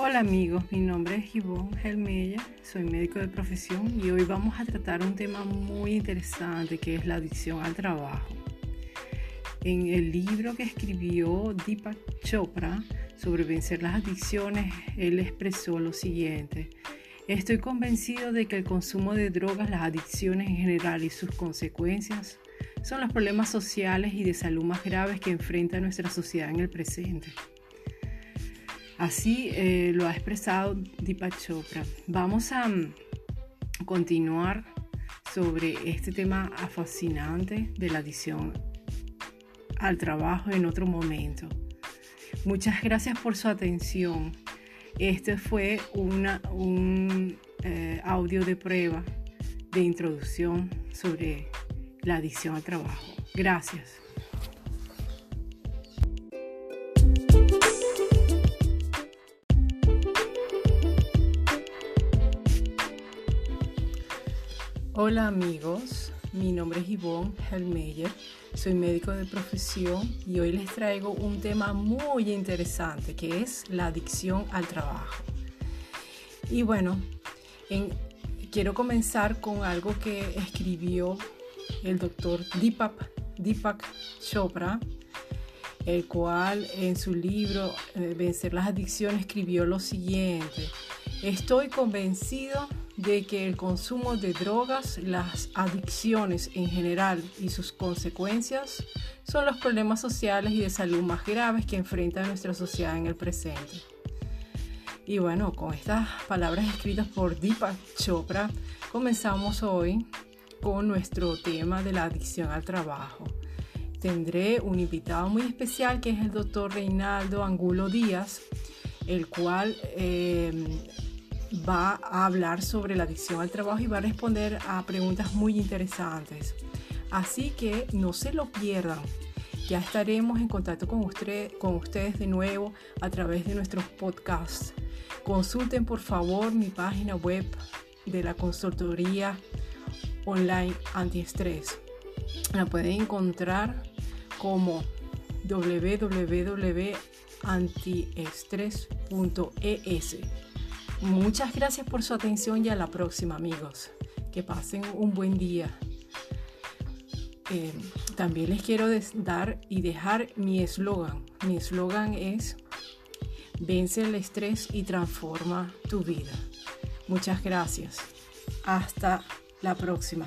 Hola amigos, mi nombre es Yvonne Helmella, soy médico de profesión y hoy vamos a tratar un tema muy interesante que es la adicción al trabajo. En el libro que escribió Deepak Chopra sobre vencer las adicciones, él expresó lo siguiente. Estoy convencido de que el consumo de drogas, las adicciones en general y sus consecuencias son los problemas sociales y de salud más graves que enfrenta nuestra sociedad en el presente. Así eh, lo ha expresado Deepak Chopra. Vamos a mm, continuar sobre este tema fascinante de la adicción al trabajo en otro momento. Muchas gracias por su atención. Este fue un eh, audio de prueba de introducción sobre la adicción al trabajo. Gracias. Hola amigos, mi nombre es Yvonne Helmeyer, soy médico de profesión y hoy les traigo un tema muy interesante que es la adicción al trabajo. Y bueno, quiero comenzar con algo que escribió el doctor Deepak, Deepak Chopra, el cual en su libro eh, Vencer las adicciones escribió lo siguiente, estoy convencido de que el consumo de drogas, las adicciones en general y sus consecuencias son los problemas sociales y de salud más graves que enfrenta nuestra sociedad en el presente. Y bueno, con estas palabras escritas por Deepak Chopra, comenzamos hoy con nuestro tema de la adicción al trabajo. Tendré un invitado muy especial que es el doctor Reinaldo Angulo Díaz, el cual eh, va a hablar sobre la adicción al trabajo y va a responder a preguntas muy interesantes. Así que no se lo pierdan. Ya estaremos en contacto con, ustedes de nuevo a través de nuestros podcasts. Consulten por favor mi página web de la consultoría online antiestrés. La pueden encontrar como www.antiestrés.es. Muchas gracias por su atención y a la próxima amigos. Que pasen un buen día. Eh, también les quiero dar y dejar mi eslogan. Mi eslogan es Vence el estrés y transforma tu vida. Muchas gracias. Hasta la próxima.